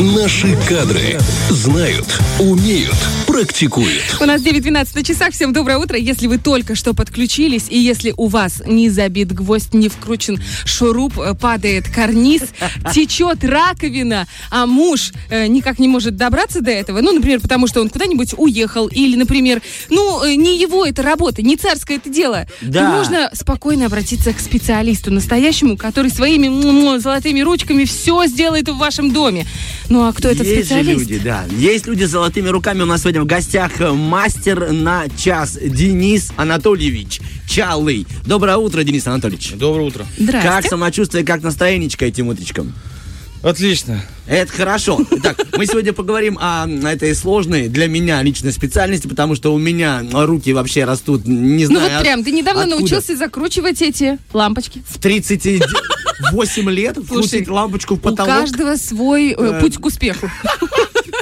Наши кадры знают, умеют, практикуют. У нас 9.12 на часах. Всем доброе утро. Если вы только что подключились, и если у вас не забит гвоздь, не вкручен шуруп, э, падает карниз, течет раковина, а муж э, никак не может добраться до этого, ну, например, потому что он куда-нибудь уехал, или, например, ну, э, не его это работа, не царское это дело, Да. то можно спокойно обратиться к специалисту настоящему, который своими м-м, золотыми ручками все сделает в вашем доме. Ну, а кто этот Есть же специалист? люди, да. Есть люди с золотыми руками. У нас сегодня в гостях э, мастер на час Денис Анатольевич Чалый. Доброе утро, Денис Анатольевич. Доброе утро. Здрасте. Как самочувствие, как настроенечко этим утречком? Отлично. Это хорошо. Итак, мы сегодня поговорим о этой сложной для меня личной специальности, потому что у меня руки вообще растут, не Ну знаю. вот прям, ты недавно откуда. научился закручивать эти лампочки. В 38 лет вкрутить лампочку в У потолок. каждого свой э, путь к успеху.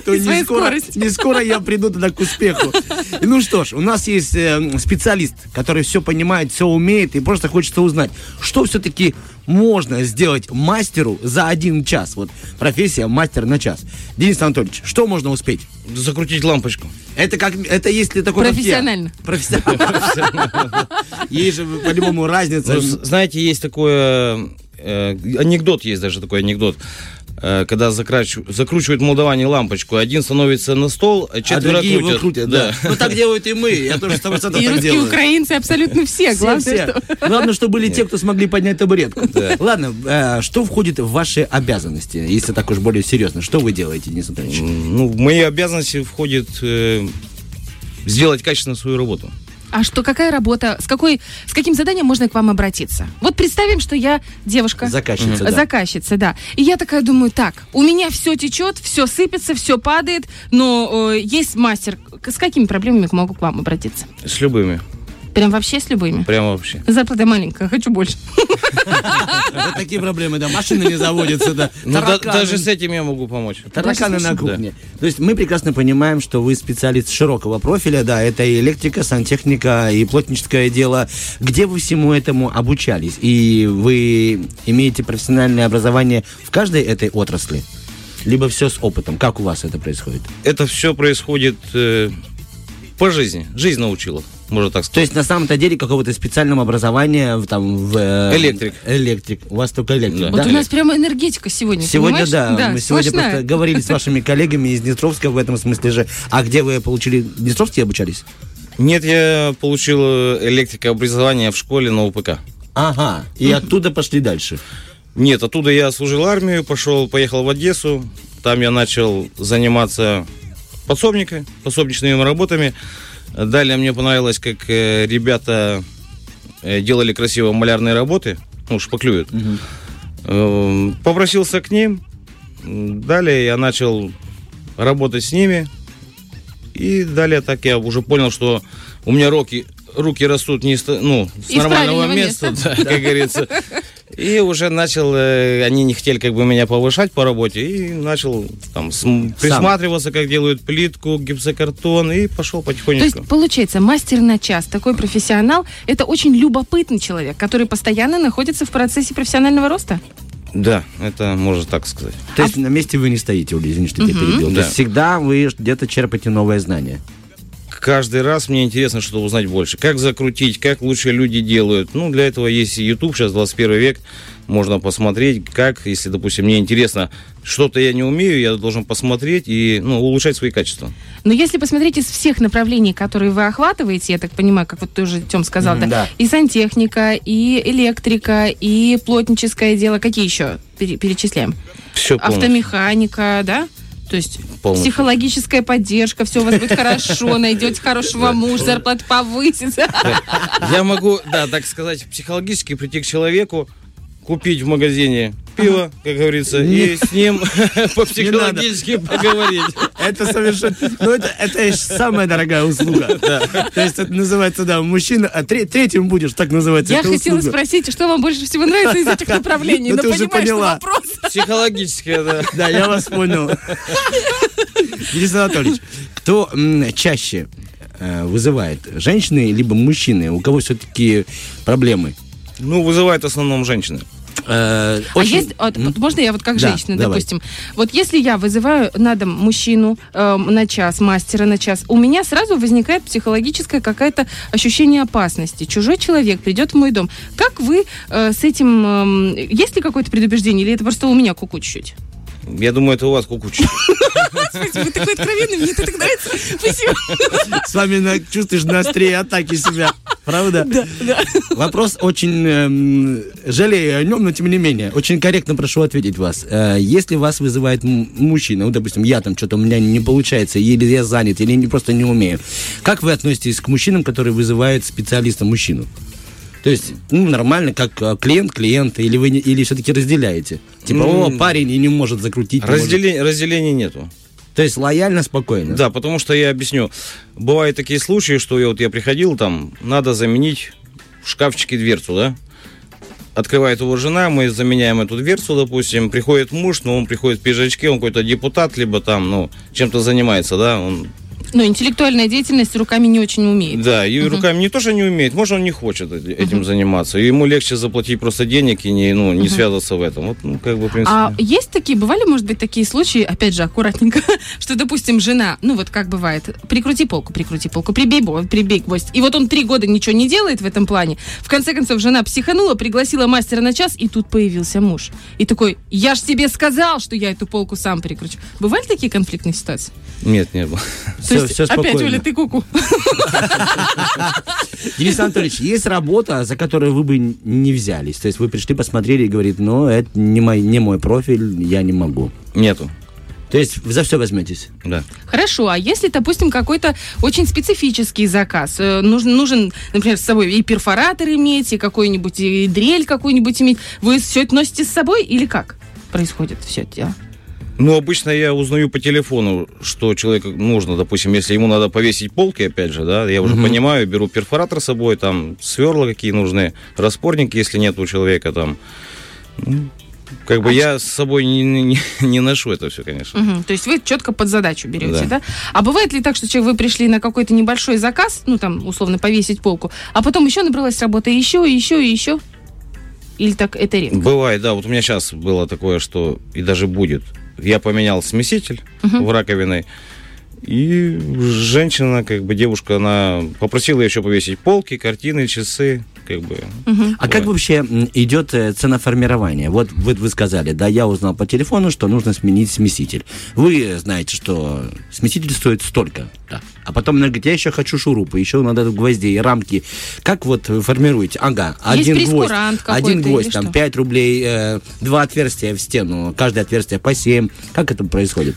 то не скоро, не скоро я приду туда к успеху. Ну что ж, у нас есть э, специалист, который все понимает, все умеет, и просто хочется узнать, что все-таки можно сделать мастеру за один час. Вот профессия мастер на час. Денис Анатольевич, что можно успеть? Закрутить лампочку. Это как, это если такой как я. Профессионально. Профессионально. Есть же по-любому разница. Ну, знаете, есть такое... э, анекдот есть даже такой анекдот. Э, когда закрач- закручивают молдаване лампочку, один становится на стол, а а четверо другие его крутят. крутят, да. Ну так делают и мы. Я тоже 100% И так русские, делаю. украинцы, абсолютно все. Все, Главное, все. что... Главное, что были те, кто смогли поднять табуретку. Да. Ладно, э, что входит в ваши обязанности, если так уж более серьезно? Что вы делаете, Денис Анатольевич? Ну, в мои обязанности входит э, сделать качественно свою работу. А что, какая работа, с, какой, с каким заданием можно к вам обратиться? Вот представим, что я девушка. Заказчица, да. Заказчица, да. И я такая думаю, так, у меня все течет, все сыпется, все падает, но э, есть мастер. С какими проблемами могу к вам обратиться? С любыми. Прям вообще с любыми? Прямо вообще. Зарплата маленькая, хочу больше. Вот такие проблемы, да. Машины не заводятся, да. Ну, даже с этим я могу помочь. Тараканы на кухне. То есть мы прекрасно понимаем, что вы специалист широкого профиля, да, это и электрика, сантехника, и плотническое дело. Где вы всему этому обучались? И вы имеете профессиональное образование в каждой этой отрасли? Либо все с опытом? Как у вас это происходит? Это все происходит э, по жизни. Жизнь научила, можно так То сказать. есть на самом-то деле какого-то специального образования в, там в... э, Электрик. Электрик. У вас только электрик, Да. да? Вот у нас прямо энергетика сегодня, Сегодня, понимаешь? да, мы сегодня сплошная. просто говорили с вашими коллегами из Днестровска в этом смысле же. А где вы получили? В Днестровске обучались? Нет, я получил э, электрикообразование в школе на УПК. Ага. И оттуда пошли дальше. Нет, оттуда я служил армию, пошел, поехал в Одессу. Там я начал заниматься подсобникой, подсобничными работами. Далее мне понравилось, как э, ребята э, делали красиво малярные работы, ну, шпаклюют. Э, Попросился к ним. Далее я начал работать с ними. И далее так я уже понял, что у меня руки, руки растут не ну, с Из нормального правильного места, да, как говорится. И уже начал, э, они не хотели как бы меня повышать по работе, и начал там см- присматриваться, как делают плитку, гипсокартон, и пошел То есть, потихонечку. получается, мастер на час, такой профессионал, это очень любопытный человек, который постоянно находится в процессе профессионального роста. Да, это можно так сказать. То есть на месте вы не стоите, Оля, извини, что тебя перебил. То Да. есть всегда вы где-то черпаете новое знание. Каждый раз мне интересно что узнать больше. Как закрутить, как лучше люди делают. Ну, для этого есть YouTube, сейчас 21 век. Можно посмотреть, как, если, допустим, мне интересно, что-то я не умею, я должен посмотреть и ну, улучшать свои качества. Но если посмотреть из всех направлений, которые вы охватываете, я так понимаю, как вот ты уже, Тем, сказал, Мгм, да, да. и сантехника, и электрика, и плотническое дело, какие еще пере- перечисляем? Все полностью. Автомеханика, да? То есть Полностью. психологическая поддержка, все у вас будет хорошо, найдете хорошего мужа, зарплата повысится. Я могу, да, так сказать, психологически прийти к человеку, купить в магазине пиво, как говорится, и с ним по-психологически поговорить. Это совершенно... Ну, это, это самая дорогая услуга. То есть это называется, да, мужчина... А тре- третьим будешь, так называется Я хотела услуга. спросить, что вам больше всего нравится из этих направлений, Ну, но ты уже понимаешь, что поняла. вопрос... Психологически, да. Да, я вас понял. Денис Анатольевич, кто чаще э, вызывает, женщины либо мужчины? У кого все-таки проблемы? Ну, вызывает в основном женщины. Э, А очень- есть, вот, М? можно я вот как Да, женщина, давай. допустим, вот если я вызываю на дом мужчину эм, на час, мастера на час, у меня сразу возникает психологическое какое-то ощущение опасности. Чужой человек придет в мой дом. Как вы э, с этим, эм, есть ли какое-то предубеждение, или это просто у меня куку чуть-чуть? Я думаю, это у вас кукучий. Спасибо, вы такой откровенный, мне это так нравится. Спасибо. С вами на- чувствуешь на атаки себя. Правда? Да, Вопрос очень... эм, жалею о нем, но тем не менее. Очень корректно прошу ответить вас. Э, если вас вызывает мужчина, ну, допустим, я там что-то у меня не получается, или я занят, или просто не умею. Как вы относитесь к мужчинам, которые вызывают специалиста мужчину? То есть, ну, нормально, как э, клиент клиента, или вы не- или все-таки разделяете? Типа, о, М. парень и не может закрутить. не может. Разделения нету. То есть лояльно, спокойно. Да, потому что я объясню. Бывают такие случаи, что я, вот я приходил, там, надо заменить в шкафчике дверцу, да? Открывает его жена, мы заменяем эту дверцу, допустим. Приходит муж, но он приходит в пиджачке, он какой-то депутат, либо там, ну, чем-то занимается, да? Он, Но интеллектуальная деятельность руками не очень умеет. да, и руками не то, что не умеет, может, он не хочет эти- этим заниматься. И ему легче заплатить просто денег и не, ну, не связываться в этом. Вот, ну, как бы, в принципе. А есть такие, бывали, может быть, такие случаи, опять же, аккуратненько, что, допустим, жена, ну вот как бывает, прикрути полку, прикрути полку, прибей, прибей гвоздь. И вот он три года ничего не делает в этом плане. В конце концов, жена психанула, пригласила мастера на час, и тут появился муж. И такой, я ж тебе сказал, что я эту полку сам прикручу. Бывали такие конфликтные ситуации? Нет, не было. То есть, опять, спокойно. Оля, ты куку. Денис Анатольевич, есть работа, за которую вы бы не взялись? То есть вы пришли, посмотрели и говорит, ну, это не мой, не мой профиль, я не могу. Нету, То есть вы за все возьметесь? да. Хорошо, а если, допустим, какой-то очень специфический заказ, э, нужен, нужен, например, с собой и перфоратор иметь, и какой-нибудь, и дрель какую-нибудь иметь, вы все это носите с собой или как происходит все это дело? Ну, обычно я узнаю по телефону, что человеку нужно. Допустим, если ему надо повесить полки, опять же, да, я уже понимаю, беру перфоратор с собой, там, сверла какие нужны, распорники, если нет у человека, там. Ну, как бы я с собой не, не- не ношу это все, конечно. Мгм, То есть вы четко под задачу берете, да. Да. А бывает ли так, что человек, вы пришли на какой-то небольшой заказ, ну там, условно, повесить полку, а потом еще набралась работа еще, еще, и еще? Или так это редко? Бывает, да, вот у меня сейчас было такое, что и даже будет. Я поменял смеситель в раковиной, и женщина, как бы девушка, она попросила еще повесить полки, картины, часы, как бы. А как вообще идет э, ценоформирование? Вот вы, вы сказали, да, я узнал по телефону, что нужно сменить смеситель. Вы знаете, что смеситель стоит столько, да. А потом она говорит, я еще хочу шурупы, еще надо гвоздей, рамки. Как вот вы формируете? Ага, Есть один гвоздь, один гвоздь, там что? 5 рублей, э, два отверстия в стену, каждое отверстие по 7. Как это происходит?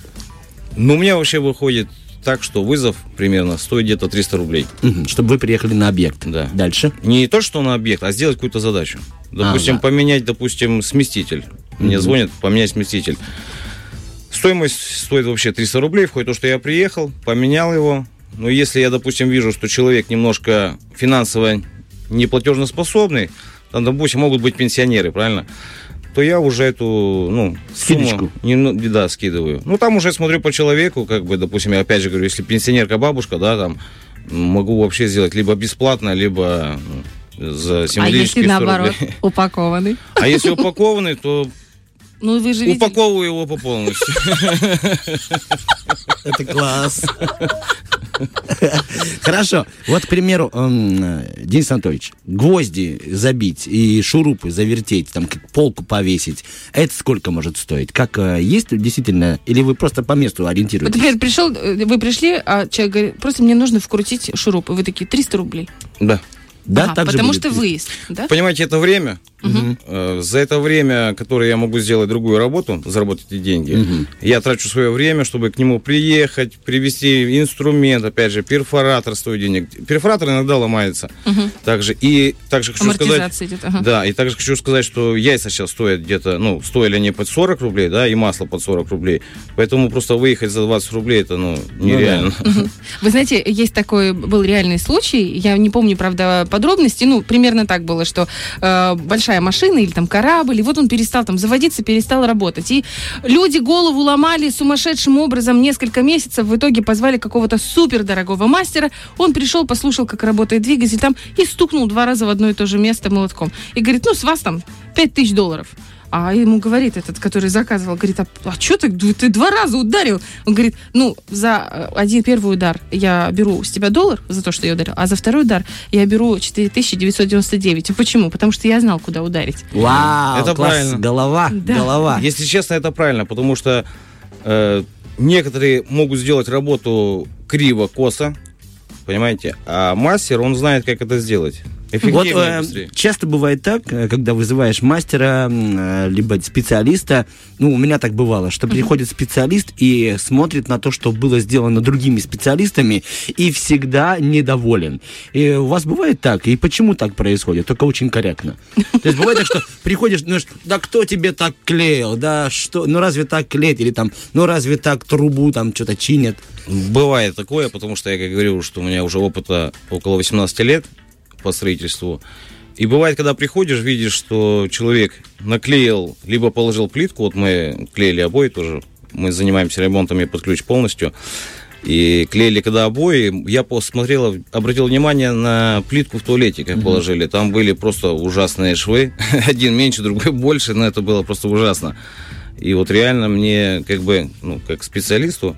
Ну, у меня вообще выходит так, что вызов примерно стоит где-то 300 рублей. чтобы вы приехали на объект. Да. Дальше. Не то, что на объект, а сделать какую-то задачу. Допустим, Ага. поменять, допустим, сместитель. Мне звонят, поменять сместитель. Стоимость стоит вообще 300 рублей, входит то, что я приехал, поменял его. Но если я, допустим, вижу, что человек немножко финансово неплатежноспособный, там, допустим, могут быть пенсионеры, правильно? То я уже эту, ну, Скидочку. сумму немно- да, скидываю. Ну, там уже смотрю по человеку, как бы, допустим, я опять же говорю, если пенсионерка бабушка, да, там, могу вообще сделать либо бесплатно, либо ну, за А символические если 100 наоборот, рублей. упакованный? А если упакованный, то Ну, вы же видели. упаковываю его по полностью. Это класс. Хорошо. Вот, к примеру, эм, Денис Анатольевич, гвозди забить и шурупы завертеть, там, полку повесить, это сколько может стоить? Как э, есть действительно, или вы просто по месту Вот, ориентируетесь? например, пришел, э, вы пришли, а человек говорит, просто мне нужно вкрутить шуруп. И вы такие, 300 рублей. Да. Да, Ага, так же потому будет? что выезд, да? Понимаете, это время. Э, За это время, которое я могу сделать другую работу, заработать эти деньги, я трачу свое время, чтобы к нему приехать, привезти инструмент, опять же, перфоратор стоит денег. Перфоратор иногда ломается. Также и также хочу сказать, идет. ага. да, и также хочу сказать, что яйца сейчас стоят где-то, ну, стоили они под 40 рублей, да, и масло под 40 рублей. Поэтому просто выехать за 20 рублей, это, ну, нереально. Вы знаете, есть такой был реальный случай, я не помню, правда, подробности, ну, примерно так было, что э, большая большая машина или там корабль, и вот он перестал там заводиться, перестал работать. И люди голову ломали сумасшедшим образом несколько месяцев, в итоге позвали какого-то супер дорогого мастера, он пришел, послушал, как работает двигатель там, и стукнул два раза в одно и то же место молотком. И говорит, ну, с вас там 5 тысяч долларов. А ему говорит этот, который заказывал, говорит, а, а что ты, ты два раза ударил? Он говорит, ну, за э, один первый удар я беру с тебя доллар за то, что я ударил, а за второй удар я беру 4999. Почему? Потому что я знал, куда ударить. Вау, Это класс. правильно. Голова, Да. голова. Если честно, это правильно, потому что э, некоторые могут сделать работу криво, косо, понимаете, а мастер, он знает, как это сделать. Вот э, быстрее. часто бывает так, э, когда вызываешь мастера, э, либо специалиста, ну, у меня так бывало, что приходит специалист и смотрит на то, что было сделано другими специалистами, и всегда недоволен. И у вас бывает так? И почему так происходит? Только очень корректно. То есть бывает так, что приходишь, ну, да кто тебе так клеил, да что, ну разве так клеить, или там, ну разве так трубу там что-то чинят? Бывает такое, потому что я как говорил, что у меня уже опыта около 18 лет по строительству. И бывает, когда приходишь, видишь, что человек наклеил, либо положил плитку, вот мы клеили обои тоже, мы занимаемся ремонтами под ключ полностью, и клеили когда обои, я посмотрел, обратил внимание на плитку в туалете, как положили. Там были просто ужасные швы. Один меньше, другой больше, но это было просто ужасно. И вот реально мне, как бы, ну, как специалисту,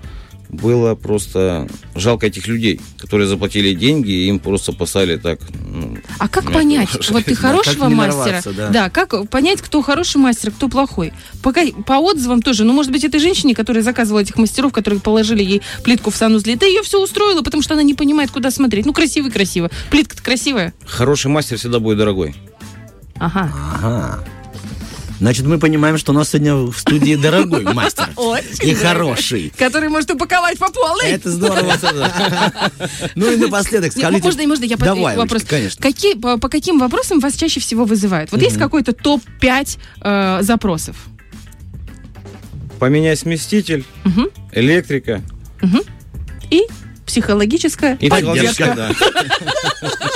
было просто жалко этих людей, которые заплатили деньги, и им просто поставили так. ну, А как мягко понять, выражаясь. вот ты Да, хорошего как мастера, нарваться, да. как понять, кто хороший мастер, кто плохой? По, ка- по отзывам тоже, ну, может быть, этой женщине, которая заказывала этих мастеров, которые положили ей плитку в санузле, да ее все устроило, потому что она не понимает, куда смотреть. Ну, красивый, красиво. Плитка-то красивая. Хороший мастер всегда будет дорогой. Ага. Ага. Значит, мы понимаем, что у нас сегодня в студии дорогой мастер. И хороший. Который может упаковать по полной. Это здорово. Ну и напоследок Не, скажите... можно, можно я Давай, вопрос? Конечно. Какие, по, каким вопросам вас чаще всего вызывают? Вот есть какой-то топ-5 э, запросов? Поменять сместитель, электрика И психологическая и поддержка. технологическая, да.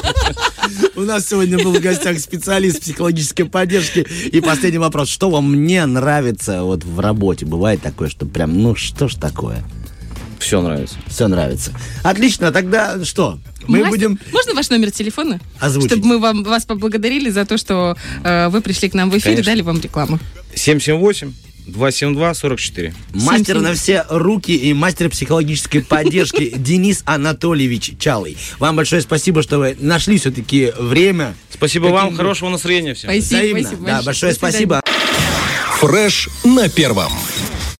У нас сегодня был в гостях специалист психологической поддержки. И последний вопрос. Что вам не нравится вот в работе? Бывает такое, что прям, ну что ж такое? Все нравится. Все нравится. Отлично, тогда что? Мы Мастер, будем... Можно ваш номер телефона? Озвучить. Чтобы мы вам, вас поблагодарили за то, что э, вы пришли к нам в эфир и Конечно. дали вам рекламу. 778 272 44. Мастер на все руки и мастер психологической поддержки Денис Анатольевич Чалый. Вам большое спасибо, что вы нашли все-таки время. Спасибо вам, хорошего настроения всем. Спасибо, Взаимно. спасибо Да, большое спасибо. Фреш на первом.